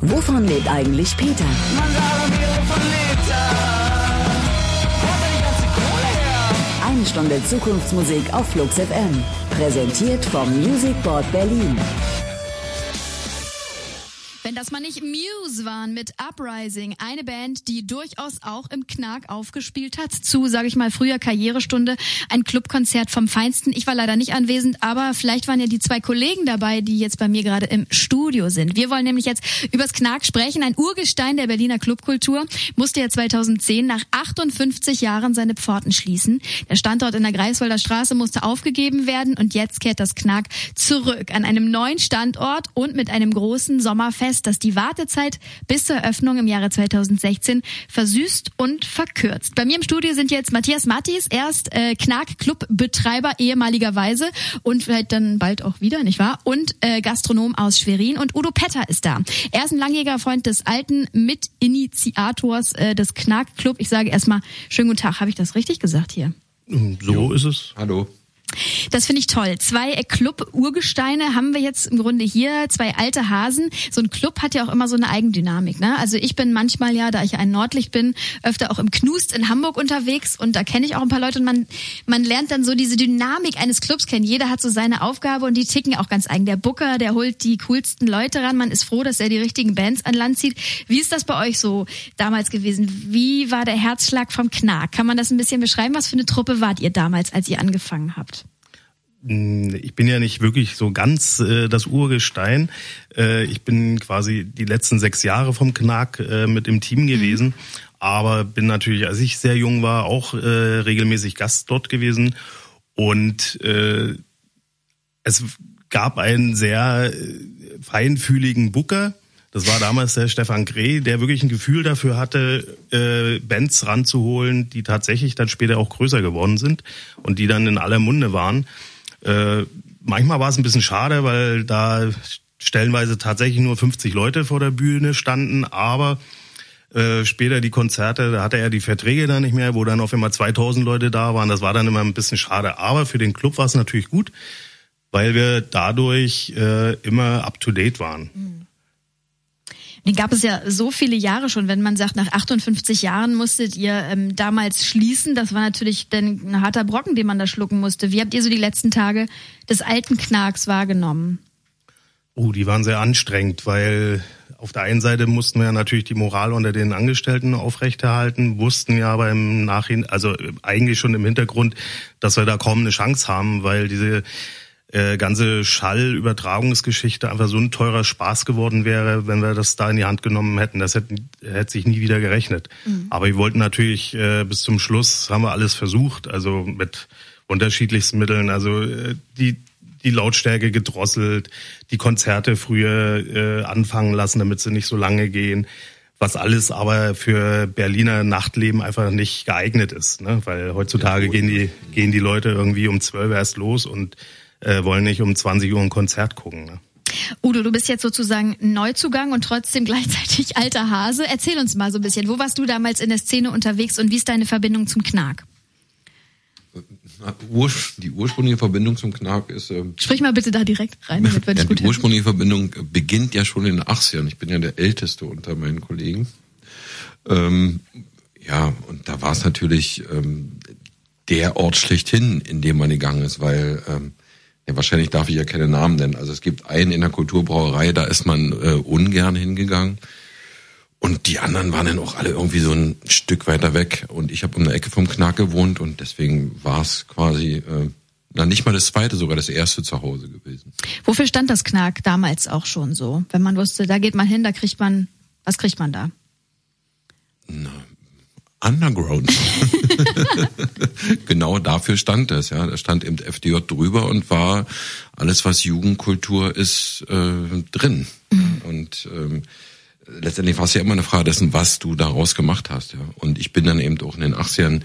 Wovon lebt eigentlich Peter? Eine Stunde Zukunftsmusik auf Flux FM. Präsentiert vom Music Board Berlin. Wenn das mal nicht Muse waren mit Uprising, eine Band, die durchaus auch im Knark aufgespielt hat, zu, sage ich mal, früher Karrierestunde, ein Clubkonzert vom Feinsten. Ich war leider nicht anwesend, aber vielleicht waren ja die zwei Kollegen dabei, die jetzt bei mir gerade im Studio sind. Wir wollen nämlich jetzt übers Knark sprechen. Ein Urgestein der Berliner Clubkultur musste ja 2010 nach 58 Jahren seine Pforten schließen. Der Standort in der Greifswalder Straße musste aufgegeben werden und jetzt kehrt das Knark zurück an einem neuen Standort und mit einem großen Sommerfest fest, dass die Wartezeit bis zur Eröffnung im Jahre 2016 versüßt und verkürzt. Bei mir im Studio sind jetzt Matthias Mattis, erst äh, Knark-Club-Betreiber ehemaligerweise und vielleicht dann bald auch wieder, nicht wahr? Und äh, Gastronom aus Schwerin und Udo Petter ist da. Er ist ein langjähriger Freund des alten Mitinitiators äh, des Knark-Club. Ich sage erstmal schönen guten Tag. Habe ich das richtig gesagt hier? So jo. ist es. Hallo. Das finde ich toll. Zwei Club-Urgesteine haben wir jetzt im Grunde hier, zwei alte Hasen. So ein Club hat ja auch immer so eine Eigendynamik. Ne? Also ich bin manchmal ja, da ich ein Nordlicht bin, öfter auch im Knust in Hamburg unterwegs und da kenne ich auch ein paar Leute und man, man lernt dann so diese Dynamik eines Clubs kennen. Jeder hat so seine Aufgabe und die ticken auch ganz eigen. Der Booker, der holt die coolsten Leute ran. Man ist froh, dass er die richtigen Bands an Land zieht. Wie ist das bei euch so damals gewesen? Wie war der Herzschlag vom Knark? Kann man das ein bisschen beschreiben? Was für eine Truppe wart ihr damals, als ihr angefangen habt? Hm, ich bin ja nicht wirklich so ganz äh, das Urgestein. Äh, ich bin quasi die letzten sechs Jahre vom Knack äh, mit im Team gewesen, mhm. aber bin natürlich, als ich sehr jung war, auch äh, regelmäßig Gast dort gewesen. Und äh, es gab einen sehr äh, feinfühligen Booker. Das war damals der Stefan Greh, der wirklich ein Gefühl dafür hatte, äh, Bands ranzuholen, die tatsächlich dann später auch größer geworden sind und die dann in aller Munde waren. Äh, manchmal war es ein bisschen schade, weil da stellenweise tatsächlich nur 50 Leute vor der Bühne standen, aber äh, später die Konzerte, da hatte er die Verträge dann nicht mehr, wo dann auf immer 2000 Leute da waren. Das war dann immer ein bisschen schade. Aber für den Club war es natürlich gut, weil wir dadurch äh, immer up to date waren. Mhm. Den gab es ja so viele Jahre schon. Wenn man sagt, nach 58 Jahren musstet ihr ähm, damals schließen, das war natürlich dann ein harter Brocken, den man da schlucken musste. Wie habt ihr so die letzten Tage des alten Knarks wahrgenommen? Oh, die waren sehr anstrengend, weil auf der einen Seite mussten wir natürlich die Moral unter den Angestellten aufrechterhalten, wussten ja aber im Nachhinein, also eigentlich schon im Hintergrund, dass wir da kaum eine Chance haben, weil diese äh, ganze Schallübertragungsgeschichte einfach so ein teurer Spaß geworden wäre, wenn wir das da in die Hand genommen hätten. Das hätte, hätte sich nie wieder gerechnet. Mhm. Aber wir wollten natürlich äh, bis zum Schluss, haben wir alles versucht, also mit unterschiedlichsten Mitteln, also äh, die die Lautstärke gedrosselt, die Konzerte früher äh, anfangen lassen, damit sie nicht so lange gehen was alles aber für Berliner Nachtleben einfach nicht geeignet ist, ne? weil heutzutage gehen die gehen die Leute irgendwie um zwölf erst los und äh, wollen nicht um 20 Uhr ein Konzert gucken. Ne? Udo, du bist jetzt sozusagen Neuzugang und trotzdem gleichzeitig alter Hase. Erzähl uns mal so ein bisschen, wo warst du damals in der Szene unterwegs und wie ist deine Verbindung zum Knark? Die ursprüngliche Verbindung zum Knark ist. Ähm, Sprich mal bitte da direkt rein, damit wir ja, Die ursprüngliche Verbindung beginnt ja schon in den 80ern. Ich bin ja der Älteste unter meinen Kollegen. Ähm, ja, und da war es natürlich ähm, der Ort schlechthin, in dem man gegangen ist, weil ähm, ja, wahrscheinlich darf ich ja keine Namen nennen. Also es gibt einen in der Kulturbrauerei, da ist man äh, ungern hingegangen. Und die anderen waren dann auch alle irgendwie so ein Stück weiter weg. Und ich habe um eine Ecke vom Knack gewohnt und deswegen war es quasi äh, na nicht mal das zweite, sogar das erste zu Hause gewesen. Wofür stand das Knack damals auch schon so? Wenn man wusste, da geht man hin, da kriegt man, was kriegt man da? Na, Underground. genau dafür stand das, ja. Da stand eben FDJ drüber und war alles, was Jugendkultur ist, äh, drin. Mhm. Und ähm, letztendlich war es ja immer eine Frage dessen, was du daraus gemacht hast, ja. Und ich bin dann eben auch in den 80ern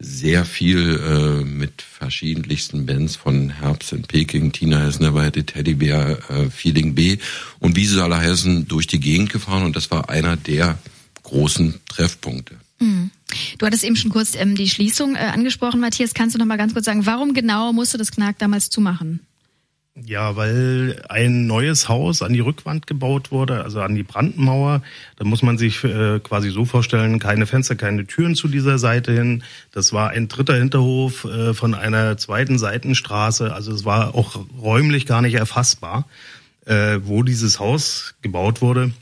sehr viel äh, mit verschiedenlichsten Bands von Herbst in Peking, Tina Has Never Had a Teddy Bear, äh, Feeling B und wie sie alle heißen, durch die Gegend gefahren und das war einer der großen Treffpunkte. Mhm. Du hattest eben schon kurz ähm, die Schließung äh, angesprochen, Matthias. Kannst du noch mal ganz kurz sagen, warum genau musste das Knack damals zumachen? Ja, weil ein neues Haus an die Rückwand gebaut wurde, also an die Brandmauer. Da muss man sich äh, quasi so vorstellen, keine Fenster, keine Türen zu dieser Seite hin. Das war ein dritter Hinterhof äh, von einer zweiten Seitenstraße. Also es war auch räumlich gar nicht erfassbar, äh, wo dieses Haus gebaut wurde.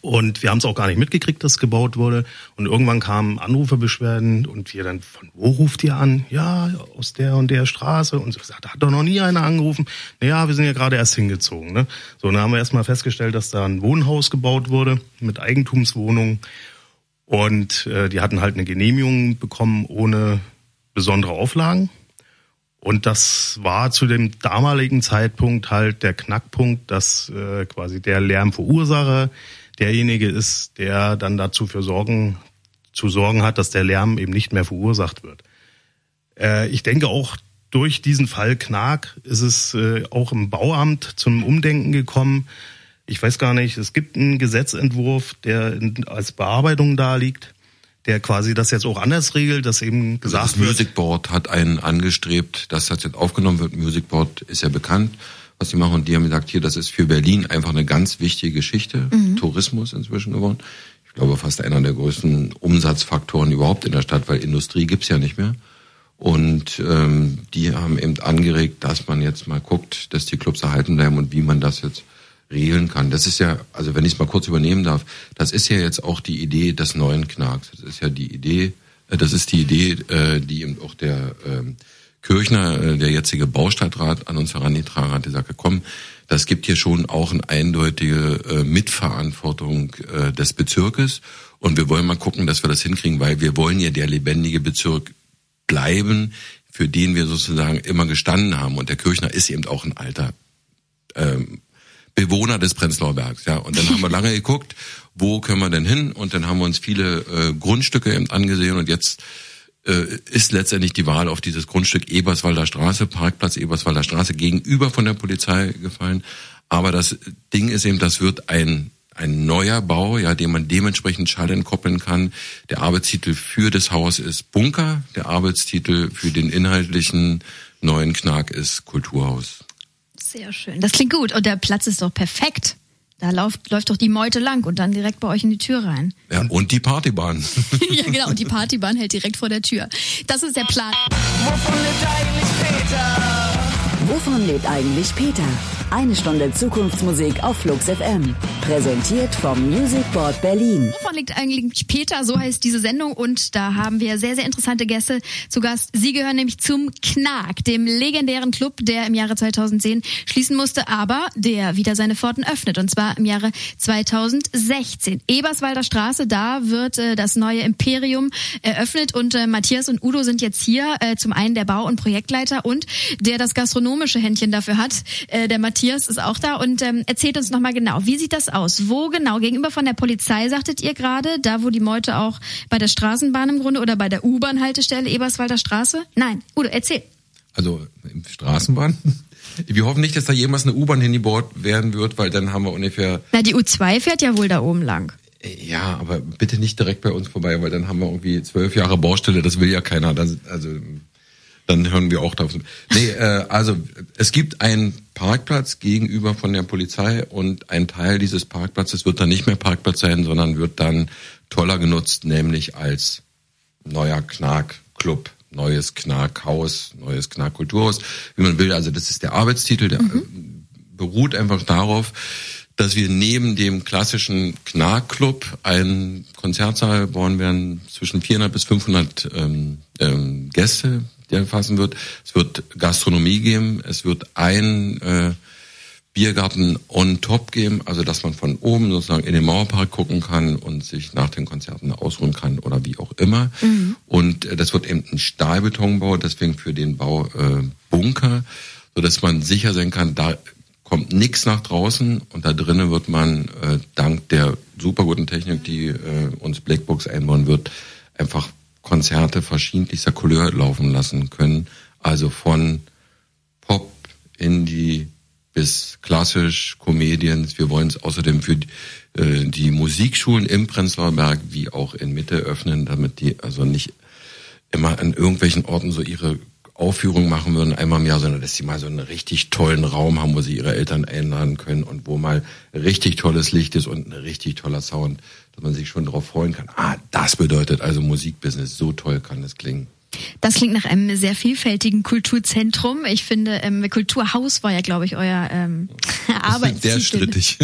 Und wir haben es auch gar nicht mitgekriegt, dass gebaut wurde. Und irgendwann kamen Anruferbeschwerden und wir dann, von wo ruft ihr an? Ja, aus der und der Straße. Und so gesagt, da hat doch noch nie einer angerufen. Naja, wir sind ja gerade erst hingezogen. Ne? So, dann haben wir erstmal festgestellt, dass da ein Wohnhaus gebaut wurde mit Eigentumswohnungen. Und äh, die hatten halt eine Genehmigung bekommen ohne besondere Auflagen. Und das war zu dem damaligen Zeitpunkt halt der Knackpunkt, dass äh, quasi der Lärmverursacher derjenige ist, der dann dazu für sorgen, zu sorgen hat, dass der Lärm eben nicht mehr verursacht wird. Äh, ich denke auch durch diesen Fall Knark ist es äh, auch im Bauamt zum Umdenken gekommen. Ich weiß gar nicht, es gibt einen Gesetzentwurf, der in, als Bearbeitung da liegt, der quasi das jetzt auch anders regelt, dass eben gesagt also das wird. Music Board hat einen angestrebt, dass das jetzt aufgenommen wird. Music Board ist ja bekannt was sie machen. Und die haben gesagt, hier, das ist für Berlin einfach eine ganz wichtige Geschichte. Mhm. Tourismus inzwischen geworden. Ich glaube, fast einer der größten Umsatzfaktoren überhaupt in der Stadt, weil Industrie gibt's ja nicht mehr. Und ähm, die haben eben angeregt, dass man jetzt mal guckt, dass die Clubs erhalten bleiben und wie man das jetzt regeln kann. Das ist ja, also wenn ich es mal kurz übernehmen darf, das ist ja jetzt auch die Idee des neuen Knacks. Das ist ja die Idee, äh, das ist die Idee, äh, die eben auch der ähm, Kirchner, äh, der jetzige Baustadtrat, an uns herangetragen hat, der sagte, komm, das gibt hier schon auch eine eindeutige äh, Mitverantwortung äh, des Bezirkes. Und wir wollen mal gucken, dass wir das hinkriegen, weil wir wollen ja der lebendige Bezirk bleiben, für den wir sozusagen immer gestanden haben. Und der Kirchner ist eben auch ein alter ähm, Bewohner des Prenzlauer Bergs. Ja. Und dann haben wir lange geguckt, wo können wir denn hin? Und dann haben wir uns viele äh, Grundstücke eben angesehen und jetzt ist letztendlich die Wahl auf dieses Grundstück Eberswalder Straße, Parkplatz Eberswalder Straße gegenüber von der Polizei gefallen. Aber das Ding ist eben, das wird ein ein neuer Bau, ja, den man dementsprechend schallenkoppeln kann. Der Arbeitstitel für das Haus ist Bunker. Der Arbeitstitel für den inhaltlichen neuen Knack ist Kulturhaus. Sehr schön. Das klingt gut. Und der Platz ist doch perfekt. Da läuft, läuft doch die Meute lang und dann direkt bei euch in die Tür rein. Ja, und die Partybahn. ja, genau. Und die Partybahn hält direkt vor der Tür. Das ist der Plan. Wovon lebt eigentlich Peter? Wovon lebt eigentlich Peter? Eine Stunde Zukunftsmusik auf Flux FM. Präsentiert vom Music Board Berlin. Wovon liegt eigentlich Peter? So heißt diese Sendung. Und da haben wir sehr, sehr interessante Gäste zu Gast. Sie gehören nämlich zum Knack, dem legendären Club, der im Jahre 2010 schließen musste, aber der wieder seine Pforten öffnet. Und zwar im Jahre 2016. Eberswalder Straße, da wird äh, das neue Imperium eröffnet. Und äh, Matthias und Udo sind jetzt hier. Äh, zum einen der Bau- und Projektleiter und der das gastronomische Händchen dafür hat. Äh, der Matthias ist auch da und ähm, erzählt uns nochmal genau, wie sieht das aus? Wo genau? Gegenüber von der Polizei, sagtet ihr gerade, da wo die Meute auch bei der Straßenbahn im Grunde oder bei der U-Bahn-Haltestelle Eberswalder Straße? Nein, Udo, erzähl. Also im Straßenbahn? Wir hoffen nicht, dass da jemals eine U-Bahn hingebaut werden wird, weil dann haben wir ungefähr... Na, die U2 fährt ja wohl da oben lang. Ja, aber bitte nicht direkt bei uns vorbei, weil dann haben wir irgendwie zwölf Jahre Baustelle, das will ja keiner. Das, also dann hören wir auch davon. Nee, äh, also es gibt einen Parkplatz gegenüber von der Polizei und ein Teil dieses Parkplatzes wird dann nicht mehr Parkplatz sein, sondern wird dann toller genutzt, nämlich als neuer Knark-Club, neues Knarkhaus, neues Knarkkulturhaus, wie man will. Also das ist der Arbeitstitel, der mhm. beruht einfach darauf, dass wir neben dem klassischen Knark-Club einen Konzertsaal bauen werden zwischen 400 bis 500 ähm, ähm, Gäste der fassen wird. Es wird Gastronomie geben, es wird ein äh, Biergarten on top geben, also dass man von oben sozusagen in den Mauerpark gucken kann und sich nach den Konzerten ausruhen kann oder wie auch immer. Mhm. Und äh, das wird eben ein Stahlbetonbau, deswegen für den Bau äh, Bunker, so dass man sicher sein kann, da kommt nichts nach draußen und da drinnen wird man äh, dank der super guten Technik, die äh, uns Blackbox einbauen wird, einfach Konzerte verschiedenster Couleur laufen lassen können. Also von Pop, Indie bis klassisch, Comedians. Wir wollen es außerdem für äh, die Musikschulen im Prenzlauer Berg wie auch in Mitte öffnen, damit die also nicht immer an irgendwelchen Orten so ihre Aufführung machen würden einmal im Jahr, sondern dass sie mal so einen richtig tollen Raum haben, wo sie ihre Eltern einladen können und wo mal richtig tolles Licht ist und ein richtig toller Sound, dass man sich schon darauf freuen kann. Ah, das bedeutet also Musikbusiness. So toll kann das klingen. Das klingt nach einem sehr vielfältigen Kulturzentrum. Ich finde, ähm, Kulturhaus war ja, glaube ich, euer ähm, Arbeitstitel. Sehr strittig.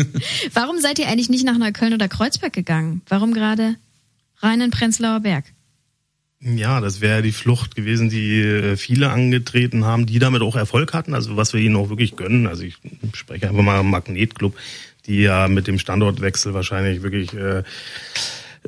Warum seid ihr eigentlich nicht nach Neukölln oder Kreuzberg gegangen? Warum gerade rein in Prenzlauer Berg? Ja, das wäre die Flucht gewesen, die äh, viele angetreten haben, die damit auch Erfolg hatten, also was wir ihnen auch wirklich gönnen. Also ich spreche einfach mal Magnetclub, die ja mit dem Standortwechsel wahrscheinlich wirklich äh,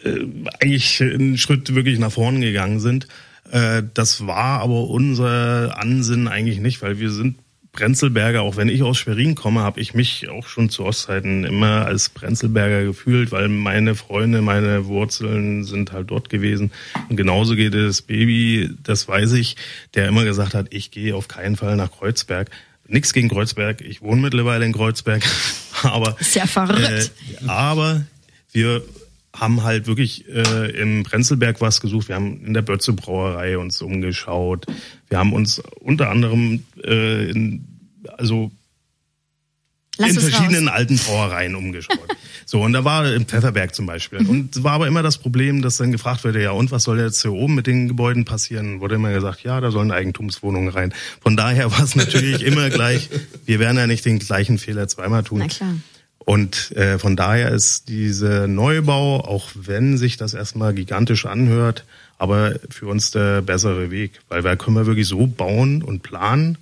äh, eigentlich einen Schritt wirklich nach vorn gegangen sind. Äh, das war aber unser Ansinnen eigentlich nicht, weil wir sind Brenzelberger, auch wenn ich aus Schwerin komme, habe ich mich auch schon zu Ostzeiten immer als Brenzelberger gefühlt, weil meine Freunde, meine Wurzeln sind halt dort gewesen. Und genauso geht es Baby, das weiß ich, der immer gesagt hat, ich gehe auf keinen Fall nach Kreuzberg. Nix gegen Kreuzberg, ich wohne mittlerweile in Kreuzberg, aber ist ja verrückt. Äh, aber wir haben halt wirklich äh, im Prenzlberg was gesucht. Wir haben in der Bötze Brauerei uns umgeschaut. Wir haben uns unter anderem äh, in, also Lass in verschiedenen raus. alten Brauereien umgeschaut. so, und da war im Pfefferberg zum Beispiel. Und war aber immer das Problem, dass dann gefragt wurde, ja, und was soll jetzt hier oben mit den Gebäuden passieren? Wurde immer gesagt, ja, da sollen Eigentumswohnungen rein. Von daher war es natürlich immer gleich, wir werden ja nicht den gleichen Fehler zweimal tun. Na klar. Und äh, von daher ist dieser Neubau, auch wenn sich das erstmal gigantisch anhört, aber für uns der bessere Weg, weil da können wir wirklich so bauen und planen,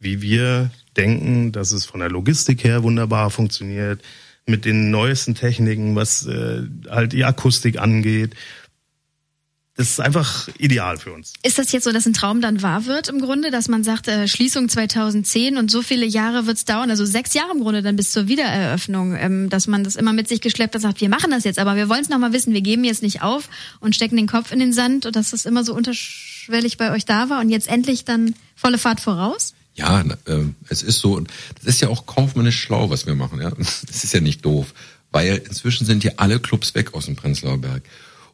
wie wir denken, dass es von der Logistik her wunderbar funktioniert, mit den neuesten Techniken, was äh, halt die Akustik angeht. Das ist einfach ideal für uns. Ist das jetzt so, dass ein Traum dann wahr wird im Grunde, dass man sagt, äh, Schließung 2010 und so viele Jahre wird's dauern, also sechs Jahre im Grunde dann bis zur Wiedereröffnung, ähm, dass man das immer mit sich geschleppt hat, sagt, wir machen das jetzt, aber wir wollen es nochmal wissen, wir geben jetzt nicht auf und stecken den Kopf in den Sand und dass das immer so unterschwellig bei euch da war und jetzt endlich dann volle Fahrt voraus? Ja, äh, es ist so, das ist ja auch kaufmännisch schlau, was wir machen. Ja, das ist ja nicht doof, weil inzwischen sind ja alle Clubs weg aus dem Prenzlauer Berg.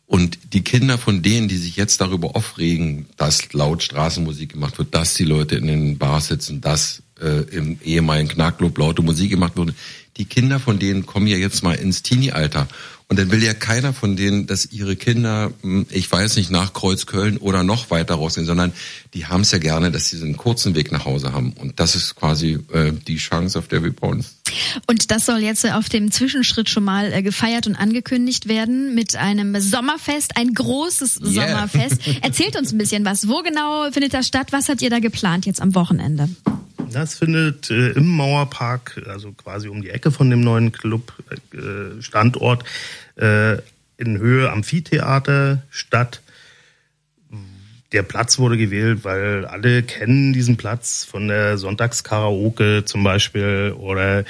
Und die Kinder von denen, die sich jetzt darüber aufregen, dass laut Straßenmusik gemacht wird, dass die Leute in den Bars sitzen, dass äh, im ehemaligen Knackclub laute Musik gemacht wurde, die Kinder von denen kommen ja jetzt mal ins Teenie-Alter. Und dann will ja keiner von denen, dass ihre Kinder, hm, ich weiß nicht, nach Kreuzköln oder noch weiter rausgehen, sondern die haben es ja gerne, dass sie so einen kurzen Weg nach Hause haben. Und das ist quasi äh, die Chance, auf der wir bauen. Und das soll jetzt auf dem Zwischenschritt schon mal äh, gefeiert und angekündigt werden mit einem Sommerfest, ein großes Yeah. Sommerfest. Erzählt uns ein bisschen was. Wo genau findet das statt? Was habt ihr da geplant jetzt am Wochenende? Das findet äh, im Mauerpark, also quasi um die Ecke von dem neuen Club-Standort, äh, in Höhe Amphitheater statt. Der Platz wurde gewählt, weil alle kennen diesen Platz von der Sonntagskaraoke zum Beispiel oder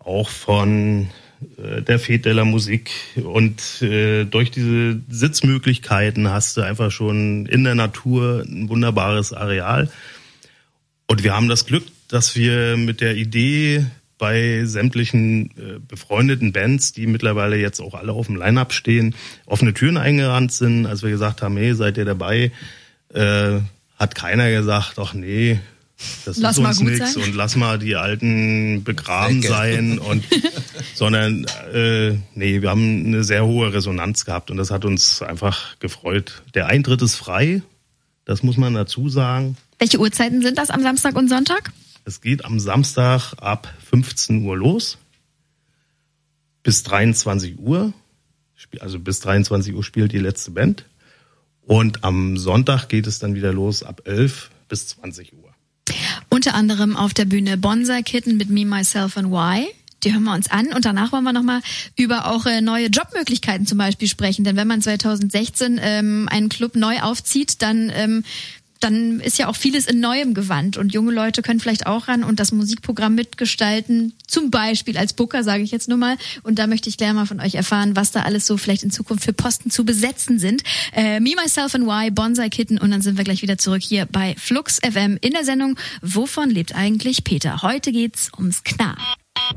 auch von äh, der Fete de la Musik. Und äh, durch diese Sitzmöglichkeiten hast du einfach schon in der Natur ein wunderbares Areal. Und wir haben das Glück, dass wir mit der Idee bei sämtlichen äh, befreundeten Bands, die mittlerweile jetzt auch alle auf dem Line-Up stehen, offene Türen eingerannt sind. Als wir gesagt haben, hey, seid ihr dabei, äh, hat keiner gesagt, ach nee, das Lass ist uns sein. und lass mal die Alten begraben Ecke. sein und sondern äh, nee, wir haben eine sehr hohe Resonanz gehabt und das hat uns einfach gefreut. Der Eintritt ist frei, das muss man dazu sagen. Welche Uhrzeiten sind das am Samstag und Sonntag? Es geht am Samstag ab 15 Uhr los bis 23 Uhr. Also bis 23 Uhr spielt die letzte Band. Und am Sonntag geht es dann wieder los ab 11 bis 20 Uhr. Unter anderem auf der Bühne Bonsai Kitten mit Me, Myself and Why. Die hören wir uns an und danach wollen wir nochmal über auch äh, neue Jobmöglichkeiten zum Beispiel sprechen. Denn wenn man 2016 ähm, einen Club neu aufzieht, dann ähm, dann ist ja auch vieles in neuem Gewand und junge Leute können vielleicht auch ran und das Musikprogramm mitgestalten, zum Beispiel als Booker, sage ich jetzt nur mal. Und da möchte ich gleich mal von euch erfahren, was da alles so vielleicht in Zukunft für Posten zu besetzen sind. Äh, Me, Myself and Why, Bonsai Kitten und dann sind wir gleich wieder zurück hier bei Flux FM in der Sendung Wovon lebt eigentlich Peter? Heute geht's ums Knar.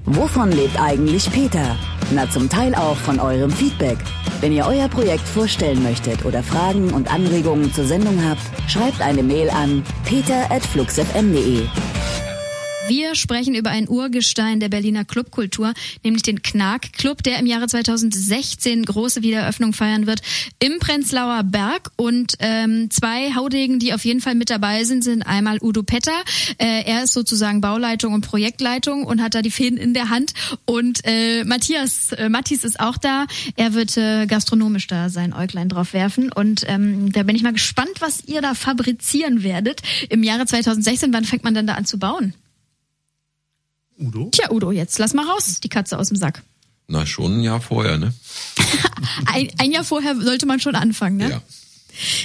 Wovon lebt eigentlich Peter? Na, zum Teil auch von eurem Feedback. Wenn ihr euer Projekt vorstellen möchtet oder Fragen und Anregungen zur Sendung habt, schreibt eine Mail an peter.fluxfm.de. Wir sprechen über ein Urgestein der Berliner Clubkultur, nämlich den Knark Club, der im Jahre 2016 große Wiedereröffnung feiern wird im Prenzlauer Berg. Und ähm, zwei Haudegen, die auf jeden Fall mit dabei sind, sind einmal Udo Petter. Äh, er ist sozusagen Bauleitung und Projektleitung und hat da die Fäden in der Hand. Und äh, Matthias, äh, Matthias ist auch da. Er wird äh, gastronomisch da sein Äuglein drauf werfen. Und ähm, da bin ich mal gespannt, was ihr da fabrizieren werdet im Jahre 2016. Wann fängt man denn da an zu bauen? Udo? Tja, Udo, jetzt lass mal raus, die Katze aus dem Sack. Na, schon ein Jahr vorher, ne? ein, ein Jahr vorher sollte man schon anfangen, ne? Ja.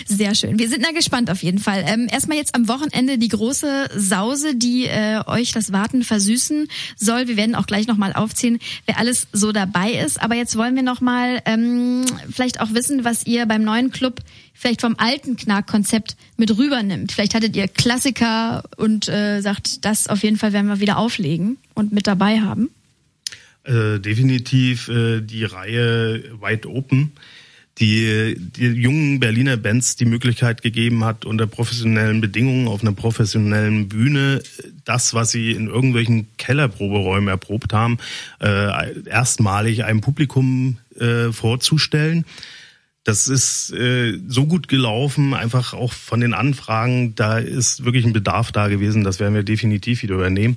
Sehr schön. Wir sind da gespannt auf jeden Fall. Ähm, erstmal jetzt am Wochenende die große Sause, die äh, euch das Warten versüßen soll. Wir werden auch gleich nochmal aufziehen, wer alles so dabei ist. Aber jetzt wollen wir nochmal ähm, vielleicht auch wissen, was ihr beim neuen Club vielleicht vom alten Knack-Konzept mit rübernimmt. Vielleicht hattet ihr Klassiker und äh, sagt, das auf jeden Fall werden wir wieder auflegen und mit dabei haben. Äh, definitiv äh, die Reihe Wide Open die, die jungen Berliner Bands die Möglichkeit gegeben hat, unter professionellen Bedingungen auf einer professionellen Bühne das, was sie in irgendwelchen Kellerproberäumen erprobt haben, äh, erstmalig einem Publikum äh, vorzustellen. Das ist äh, so gut gelaufen, einfach auch von den Anfragen, da ist wirklich ein Bedarf da gewesen, das werden wir definitiv wieder übernehmen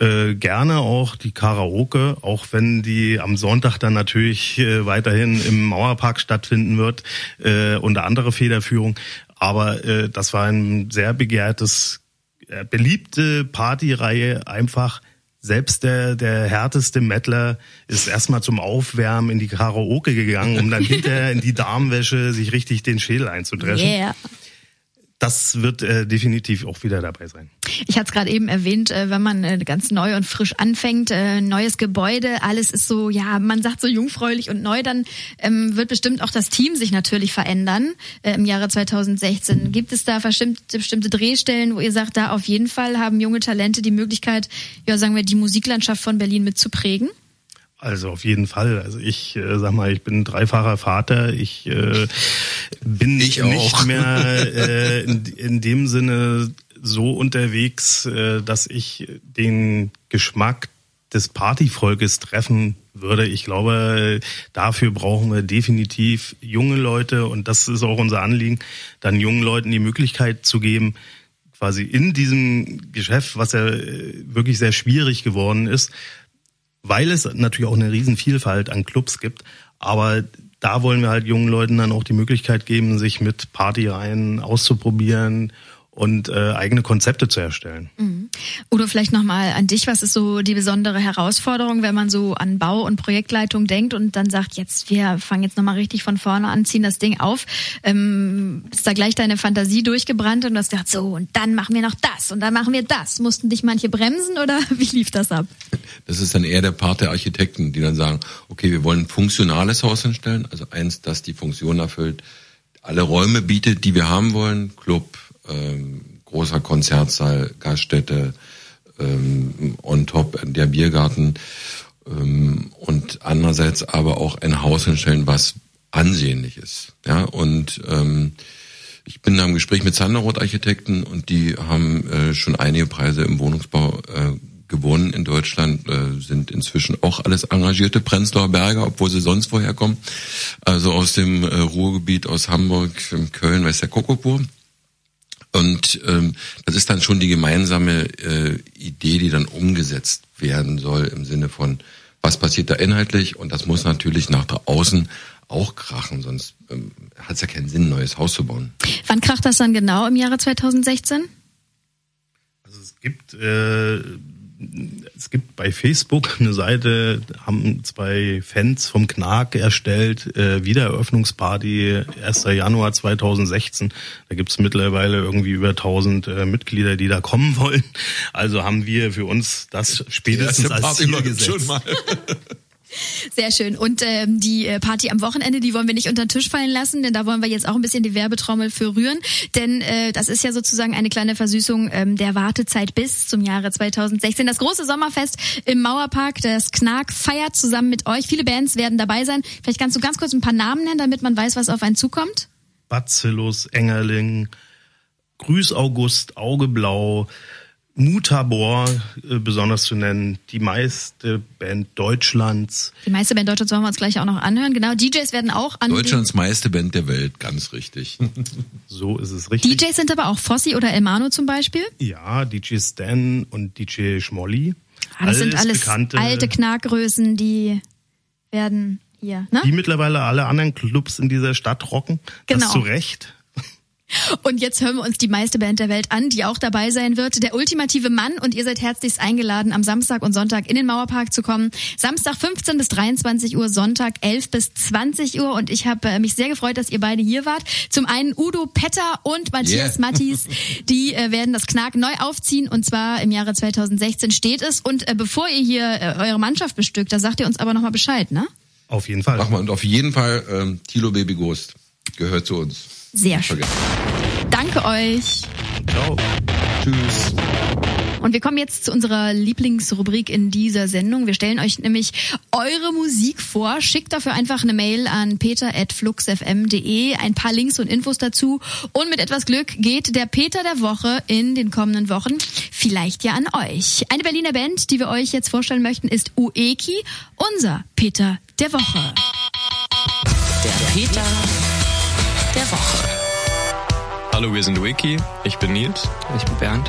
äh, gerne auch die Karaoke, auch wenn die am Sonntag dann natürlich äh, weiterhin im Mauerpark stattfinden wird äh, unter andere Federführung. Aber äh, das war ein sehr begehrtes, äh, beliebte Partyreihe, einfach selbst der, der härteste Mettler ist erstmal zum Aufwärmen in die Karaoke gegangen, um dann hinterher in die Darmwäsche sich richtig den Schädel einzudreschen. Yeah das wird äh, definitiv auch wieder dabei sein. Ich hatte es gerade eben erwähnt, äh, wenn man äh, ganz neu und frisch anfängt, äh, neues Gebäude, alles ist so, ja, man sagt so jungfräulich und neu, dann ähm, wird bestimmt auch das Team sich natürlich verändern äh, im Jahre 2016. Gibt es da bestimmte, bestimmte Drehstellen, wo ihr sagt, da auf jeden Fall haben junge Talente die Möglichkeit, ja, sagen wir, die Musiklandschaft von Berlin mitzuprägen? Also auf jeden Fall. Also ich äh, sag mal, ich bin dreifacher Vater. Ich äh, bin ich nicht mehr äh, in, in dem Sinne so unterwegs, äh, dass ich den Geschmack des Partyvolkes treffen würde. Ich glaube, dafür brauchen wir definitiv junge Leute und das ist auch unser Anliegen, dann jungen Leuten die Möglichkeit zu geben, quasi in diesem Geschäft, was ja äh, wirklich sehr schwierig geworden ist, weil es natürlich auch eine Riesenvielfalt an Clubs gibt. Aber da wollen wir halt jungen Leuten dann auch die Möglichkeit geben, sich mit Partyreihen auszuprobieren und äh, eigene Konzepte zu erstellen. Mhm. Udo, vielleicht nochmal an dich, was ist so die besondere Herausforderung, wenn man so an Bau- und Projektleitung denkt und dann sagt, jetzt wir fangen jetzt nochmal richtig von vorne an, ziehen das Ding auf. Ähm, ist da gleich deine Fantasie durchgebrannt und du hast gedacht, so und dann machen wir noch das und dann machen wir das. Mussten dich manche bremsen oder wie lief das ab? Das ist dann eher der Part der Architekten, die dann sagen, okay, wir wollen ein funktionales Haus hinstellen, also eins, das die Funktion erfüllt, alle Räume bietet, die wir haben wollen, Club, ähm, großer Konzertsaal, Gaststätte, ähm, on top der Biergarten ähm, und andererseits aber auch ein Haus hinstellen, was ansehnlich ist. Ja, und ähm, ich bin da im Gespräch mit Sanderroth Architekten und die haben äh, schon einige Preise im Wohnungsbau äh, gewonnen in Deutschland, äh, sind inzwischen auch alles engagierte Prenzlauer Berger, obwohl sie sonst woher kommen. Also aus dem äh, Ruhrgebiet, aus Hamburg, Köln, weiß der Kokopur. Und ähm, das ist dann schon die gemeinsame äh, Idee, die dann umgesetzt werden soll im Sinne von, was passiert da inhaltlich? Und das muss natürlich nach außen auch krachen, sonst ähm, hat es ja keinen Sinn, ein neues Haus zu bauen. Wann kracht das dann genau im Jahre 2016? Also es gibt äh, es gibt bei Facebook eine Seite, haben zwei Fans vom Knark erstellt, äh, Wiedereröffnungsparty 1. Januar 2016. Da gibt's mittlerweile irgendwie über 1000 äh, Mitglieder, die da kommen wollen. Also haben wir für uns das spätestens als Ziel gesetzt. Sehr schön. Und ähm, die äh, Party am Wochenende, die wollen wir nicht unter den Tisch fallen lassen, denn da wollen wir jetzt auch ein bisschen die Werbetrommel für rühren. Denn äh, das ist ja sozusagen eine kleine Versüßung ähm, der Wartezeit bis zum Jahre 2016. Das große Sommerfest im Mauerpark, das Knark feiert zusammen mit euch. Viele Bands werden dabei sein. Vielleicht kannst du ganz kurz ein paar Namen nennen, damit man weiß, was auf einen zukommt. Bacillus, Engerling, Grüß August, Augeblau, Mutabor äh, besonders zu nennen, die meiste Band Deutschlands. Die meiste Band Deutschlands wollen wir uns gleich auch noch anhören. Genau, DJs werden auch an Deutschlands meiste Band der Welt, ganz richtig. so ist es richtig. DJs sind aber auch Fossi oder Elmano zum Beispiel? Ja, DJ Stan und DJ Schmolly. Ah, das alles sind alles bekannte, alte Knarkgrößen, die werden hier, ne? Die mittlerweile alle anderen Clubs in dieser Stadt rocken. Genau. Das zu Recht. Und jetzt hören wir uns die meiste Band der Welt an, die auch dabei sein wird. Der ultimative Mann und ihr seid herzlichst eingeladen, am Samstag und Sonntag in den Mauerpark zu kommen. Samstag 15 bis 23 Uhr, Sonntag 11 bis 20 Uhr. Und ich habe äh, mich sehr gefreut, dass ihr beide hier wart. Zum einen Udo Petter und Matthias yeah. Mattis. Die äh, werden das Knark neu aufziehen und zwar im Jahre 2016 steht es. Und äh, bevor ihr hier äh, eure Mannschaft bestückt, da sagt ihr uns aber nochmal Bescheid, ne? Auf jeden Fall. Mach mal. Und auf jeden Fall ähm, Tilo Baby Ghost gehört zu uns. Sehr schön. Danke euch. Ciao. Tschüss. Und wir kommen jetzt zu unserer Lieblingsrubrik in dieser Sendung. Wir stellen euch nämlich eure Musik vor. Schickt dafür einfach eine Mail an peter.fluxfm.de. Ein paar Links und Infos dazu. Und mit etwas Glück geht der Peter der Woche in den kommenden Wochen vielleicht ja an euch. Eine Berliner Band, die wir euch jetzt vorstellen möchten, ist Ueki, unser Peter der Woche. Der Peter der Woche. Hallo, wir sind Wiki. Ich bin Nils. Ich bin Bernd.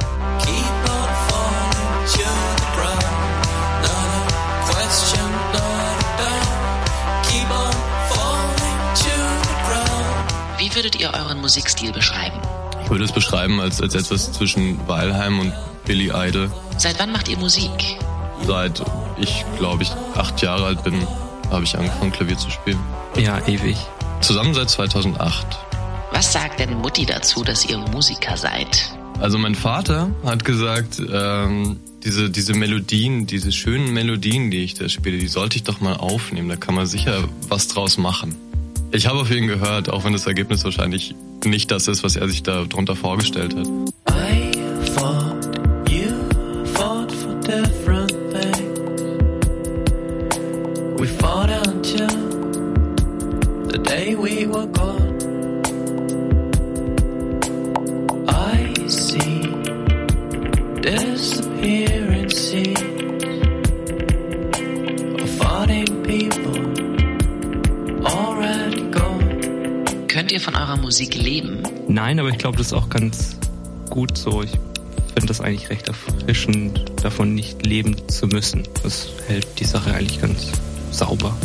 Wie würdet ihr euren Musikstil beschreiben? Ich würde es beschreiben als, als etwas zwischen Weilheim und Billy Idol. Seit wann macht ihr Musik? Seit ich, glaube ich, acht Jahre alt bin, habe ich angefangen, Klavier zu spielen. Ja, ewig. Zusammen seit 2008. Was sagt denn Mutti dazu, dass ihr Musiker seid? Also mein Vater hat gesagt, ähm, diese, diese Melodien, diese schönen Melodien, die ich da spiele, die sollte ich doch mal aufnehmen. Da kann man sicher was draus machen. Ich habe auf ihn gehört, auch wenn das Ergebnis wahrscheinlich nicht das ist, was er sich da drunter vorgestellt hat. I fought, you fought for different disappearing scenes of fighting people already gone. Könnt ihr von eurer Musik leben? Nein, aber ich glaube, das ist auch ganz gut so. Ich finde das eigentlich recht erfrischend, davon nicht leben zu müssen. Das hält die Sache eigentlich ganz sauber.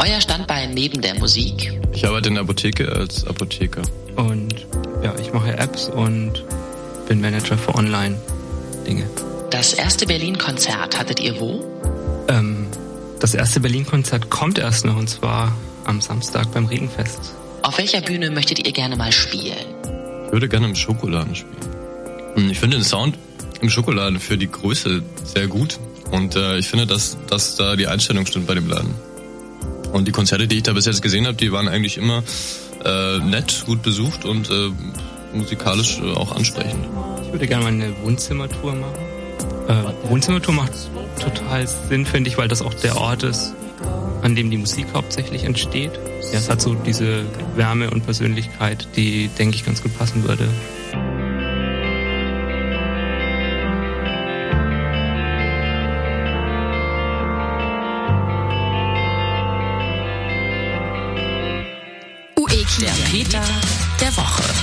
Euer Standbein neben der Musik? Ich arbeite in der Apotheke als Apotheker. Und ja, ich mache Apps und bin Manager für Online-Dinge. Das erste Berlin-Konzert hattet ihr wo? Ähm, das erste Berlin-Konzert kommt erst noch und zwar am Samstag beim Regenfest. Auf welcher Bühne möchtet ihr gerne mal spielen? Ich würde gerne im Schokoladen spielen. Hm, ich finde den Sound im Schokoladen für die Größe sehr gut. Und äh, ich finde, dass, dass da die Einstellung stimmt bei dem Laden. Und die Konzerte, die ich da bis jetzt gesehen habe, die waren eigentlich immer äh, nett, gut besucht und äh, musikalisch äh, auch ansprechend. Ich würde gerne mal eine Wohnzimmertour machen. Äh, Wohnzimmertour macht total Sinn, finde ich, weil das auch der Ort ist, an dem die Musik hauptsächlich entsteht. Ja, es hat so diese Wärme und Persönlichkeit, die, denke ich, ganz gut passen würde. Der Peter der Woche.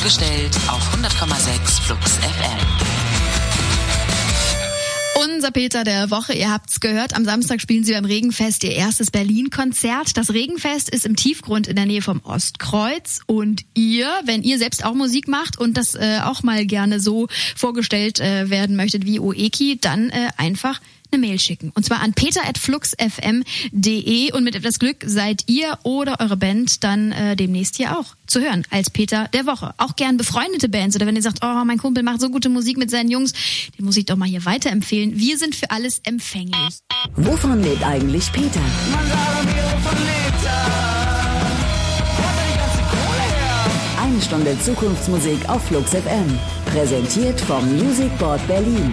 Vorgestellt auf 100,6 Flux FM. Unser Peter der Woche, ihr habt's gehört, am Samstag spielen sie beim Regenfest ihr erstes Berlin-Konzert. Das Regenfest ist im Tiefgrund in der Nähe vom Ostkreuz. Und ihr, wenn ihr selbst auch Musik macht und das äh, auch mal gerne so vorgestellt äh, werden möchtet wie Oeki, dann äh, einfach eine Mail schicken. Und zwar an peter.fluxfm.de und mit etwas Glück seid ihr oder eure Band dann äh, demnächst hier auch zu hören als Peter der Woche. Auch gern befreundete Bands oder wenn ihr sagt, oh, mein Kumpel macht so gute Musik mit seinen Jungs, den muss ich doch mal hier weiterempfehlen. Wir sind für alles empfänglich. Wovon lebt eigentlich Peter? Eine Stunde Zukunftsmusik auf Flux FM. Präsentiert vom Music Board Berlin.